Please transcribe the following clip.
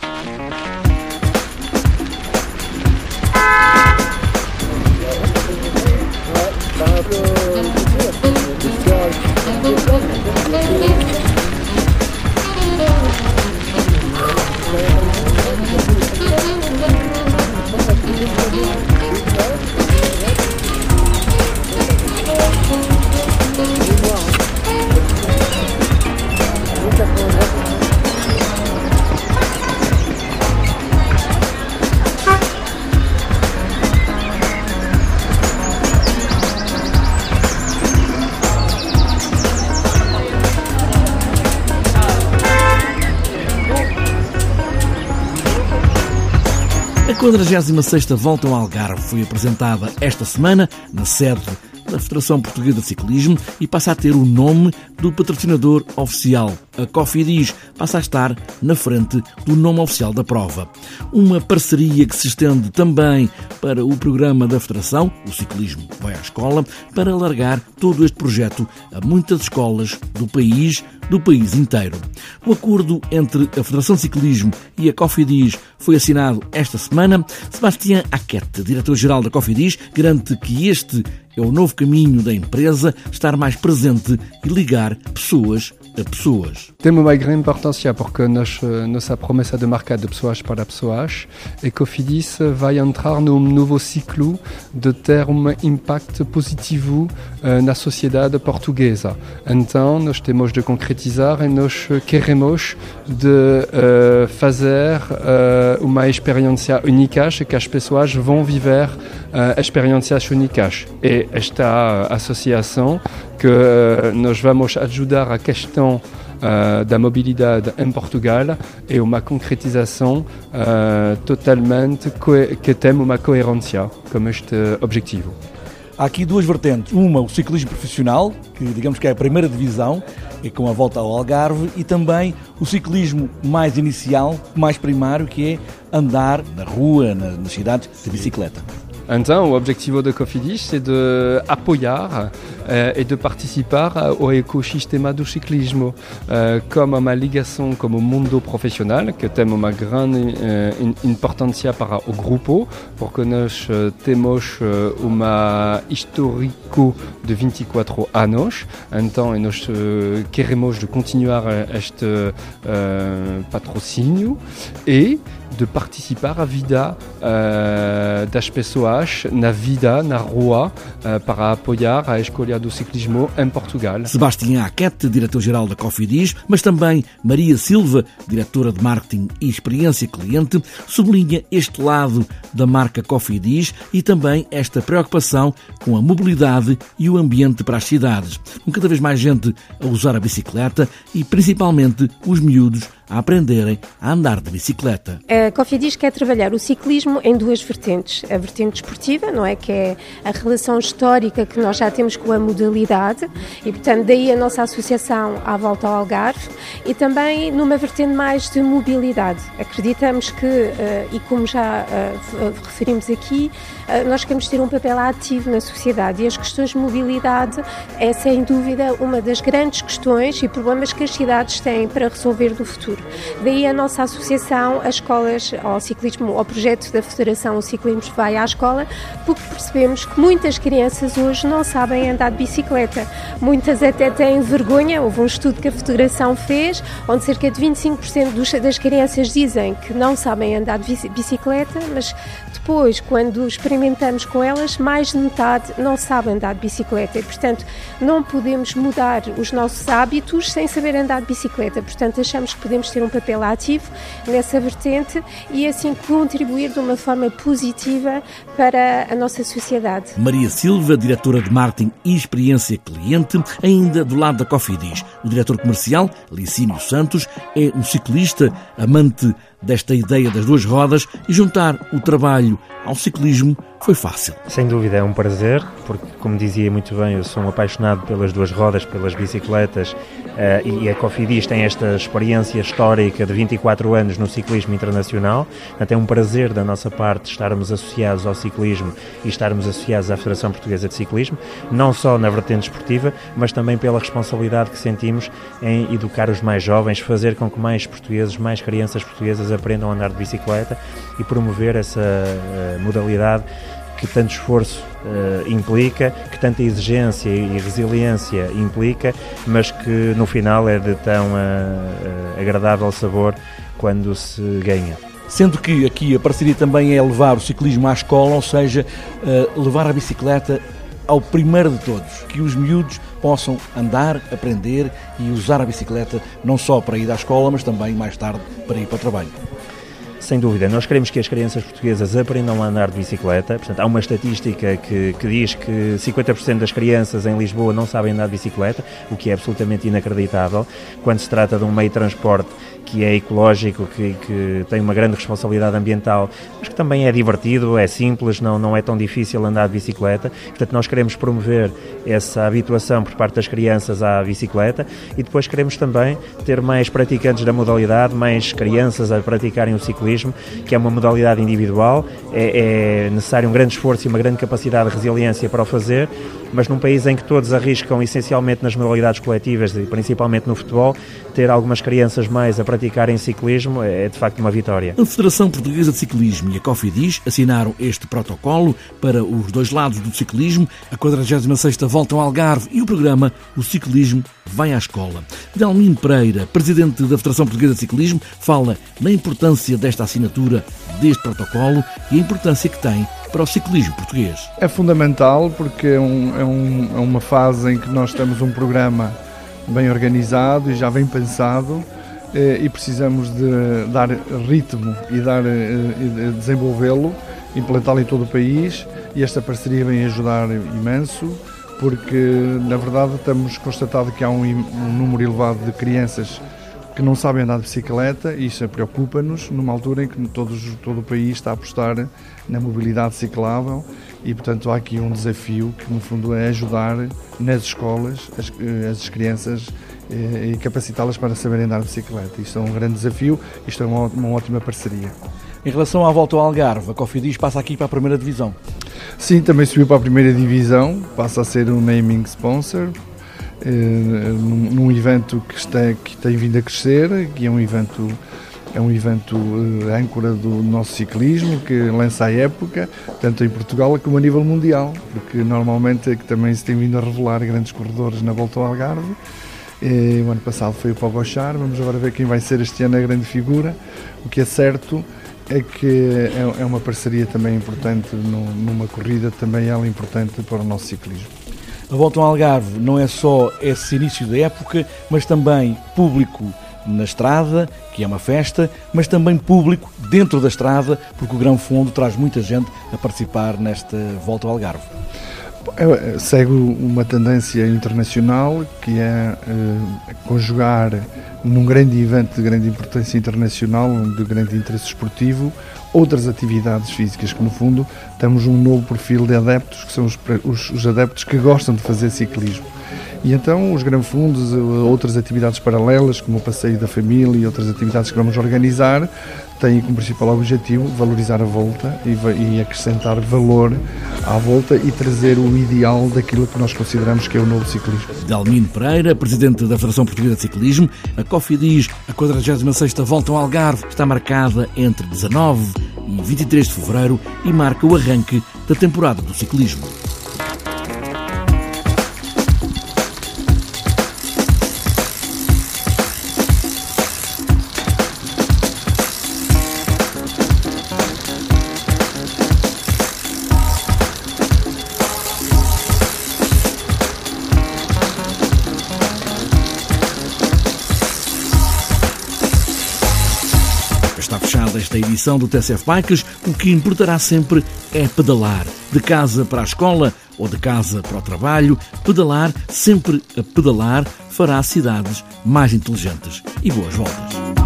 A 46ª Volta ao Algarve foi apresentada esta semana na sede da Federação Portuguesa de Ciclismo e passa a ter o nome do patrocinador oficial. A Cofidis passa a estar na frente do nome oficial da prova. Uma parceria que se estende também para o programa da Federação, o Ciclismo Vai à Escola, para alargar todo este projeto a muitas escolas do país, do país inteiro. O acordo entre a Federação de Ciclismo e a Cofidis foi assinado esta semana. Sebastião Aquete, diretor-geral da Cofidis, garante que este é o novo caminho da empresa, estar mais presente e ligar pessoas a pessoas. Tem uma grande importância porque nós, nossa promessa de marca de pessoas para pessoas e Cofidis vai entrar num novo ciclo de ter um impacto positivo uh, na sociedade portuguesa. Então, nós temos de concretizar e nós queremos de uh, fazer uh, uma experiência única que as pessoas vão viver experiências únicas. E esta associação que nós vamos ajudar a questão uh, da mobilidade em Portugal é uma concretização uh, totalmente que tem uma coerência com este objetivo. Há aqui duas vertentes. Uma, o ciclismo profissional, que digamos que é a primeira divisão, e com a volta ao Algarve, e também o ciclismo mais inicial, mais primário, que é andar na rua, nas cidades, de bicicleta. Então, o objetivo da Cofidis é de apoiar uh, e de participar ao ecossistema do ciclismo, uh, como uma ligação com o mundo profissional, que tem uma grande uh, importância para o grupo, porque nós temos uma histórico de 24 anos, então nós queremos de continuar este patrocínio e de participar à vida uh, das pessoas na vida, na rua, uh, para apoiar a escolha do ciclismo em Portugal. Sebastião Aquete, diretor-geral da Cofidis, mas também Maria Silva, diretora de Marketing e Experiência Cliente, sublinha este lado da marca Cofidis e também esta preocupação com a mobilidade e o ambiente para as cidades. Com cada vez mais gente a usar a bicicleta e principalmente os miúdos a aprenderem a andar de bicicleta. A Cofidis quer trabalhar o ciclismo em duas vertentes. A vertente esportiva, não é? Que é a relação histórica que nós já temos com a modalidade e, portanto, daí a nossa associação à volta ao Algarve e também numa vertente mais de mobilidade. Acreditamos que, eh, e como já eh, referimos aqui, eh, nós queremos ter um papel ativo na sociedade e as questões de mobilidade é, sem dúvida, uma das grandes questões e problemas que as cidades têm para resolver do futuro. Daí a nossa associação às escolas, ao ciclismo, ao projeto da Federação O Ciclismo Vai à Escola, porque percebemos que muitas crianças hoje não sabem andar de bicicleta. Muitas até têm vergonha. Houve um estudo que a Federação fez, onde cerca de 25% das crianças dizem que não sabem andar de bicicleta, mas depois, quando experimentamos com elas, mais de metade não sabem andar de bicicleta e, portanto, não podemos mudar os nossos hábitos sem saber andar de bicicleta. Portanto, achamos que podemos ter um papel ativo nessa vertente e assim contribuir de uma forma positiva para a nossa sociedade. Maria Silva, diretora de marketing e experiência cliente, ainda do lado da Cofidis. O diretor comercial, Licínio Santos, é um ciclista amante desta ideia das duas rodas e juntar o trabalho ao ciclismo foi fácil. Sem dúvida é um prazer, porque, como dizia muito bem, eu sou um apaixonado pelas duas rodas, pelas bicicletas, e a Cofidis tem esta experiência histórica de 24 anos no ciclismo internacional. Portanto, é um prazer da nossa parte estarmos associados ao ciclismo e estarmos associados à Federação Portuguesa de Ciclismo, não só na vertente esportiva, mas também pela responsabilidade que sentimos em educar os mais jovens, fazer com que mais portugueses, mais crianças portuguesas aprendam a andar de bicicleta e promover essa modalidade que tanto esforço uh, implica, que tanta exigência e resiliência implica, mas que no final é de tão uh, agradável sabor quando se ganha. Sendo que aqui a parceria também é levar o ciclismo à escola, ou seja, uh, levar a bicicleta ao primeiro de todos, que os miúdos possam andar, aprender e usar a bicicleta não só para ir à escola, mas também mais tarde para ir para o trabalho. Sem dúvida, nós queremos que as crianças portuguesas aprendam a andar de bicicleta. Portanto, há uma estatística que, que diz que 50% das crianças em Lisboa não sabem andar de bicicleta, o que é absolutamente inacreditável. Quando se trata de um meio de transporte que é ecológico, que, que, tem uma grande responsabilidade ambiental, mas que também é divertido, é simples, não, não é tão difícil andar de bicicleta. Portanto, nós queremos promover essa habituação por parte das crianças à bicicleta e depois queremos também ter mais praticantes da modalidade, mais crianças a praticarem o ciclismo, que é uma modalidade individual, é, é necessário um grande esforço e uma grande capacidade de resiliência para o fazer, mas num país em que todos arriscam essencialmente nas modalidades coletivas e principalmente no futebol, ter algumas crianças mais a praticarem ciclismo é de facto uma vitória. A Federação Portuguesa de Ciclismo e a Cofidis assinaram este protocolo para os dois lados do ciclismo, a 46ª Volta ao Algarve e o programa O Ciclismo Vai à Escola. Delmino Pereira, presidente da Federação Portuguesa de Ciclismo, fala na importância desta assinatura deste protocolo e a importância que tem para o ciclismo português. É fundamental porque é, um, é, um, é uma fase em que nós temos um programa bem organizado e já bem pensado eh, e precisamos de dar ritmo e dar eh, desenvolvê-lo, implantá-lo em todo o país e esta parceria vem ajudar imenso porque na verdade temos constatado que há um, um número elevado de crianças que não sabem andar de bicicleta e isso preocupa-nos numa altura em que todos, todo o país está a apostar na mobilidade ciclável e portanto há aqui um desafio que no fundo é ajudar nas escolas as, eh, as crianças eh, e capacitá-las para saberem andar de bicicleta. Isto é um grande desafio, isto é uma, uma ótima parceria. Em relação à volta ao Algarve, a Cofidis passa aqui para a primeira divisão. Sim, também subiu para a primeira divisão, passa a ser um naming sponsor, eh, num, num, evento que, está, que tem vindo a crescer, que é um evento é um evento uh, âncora do nosso ciclismo que lança a época, tanto em Portugal como a nível mundial, porque normalmente é que também se tem vindo a revelar grandes corredores na volta ao Algarve. E, o ano passado foi o Pogochar, vamos agora ver quem vai ser este ano a grande figura. O que é certo é que é, é uma parceria também importante no, numa corrida, também ela importante para o nosso ciclismo. A Volta ao Algarve não é só esse início da época, mas também público na estrada, que é uma festa, mas também público dentro da estrada, porque o Grão Fundo traz muita gente a participar nesta Volta ao Algarve. É, segue uma tendência internacional que é uh, conjugar num grande evento de grande importância internacional, de grande interesse esportivo, outras atividades físicas que no fundo temos um novo perfil de adeptos que são os, os, os adeptos que gostam de fazer ciclismo e então os granfundos, outras atividades paralelas, como o passeio da família e outras atividades que vamos organizar, têm como principal objetivo valorizar a volta e, acrescentar valor à volta e trazer o ideal daquilo que nós consideramos que é o novo ciclismo. Dalmino Pereira, presidente da Federação Portuguesa de Ciclismo, a Cofidis, a 46ª Volta ao Algarve, está marcada entre 19 e 23 de fevereiro e marca o arranque da temporada do ciclismo. Esta edição do TCF Bikes, o que importará sempre é pedalar. De casa para a escola ou de casa para o trabalho, pedalar, sempre a pedalar, fará cidades mais inteligentes. E boas voltas.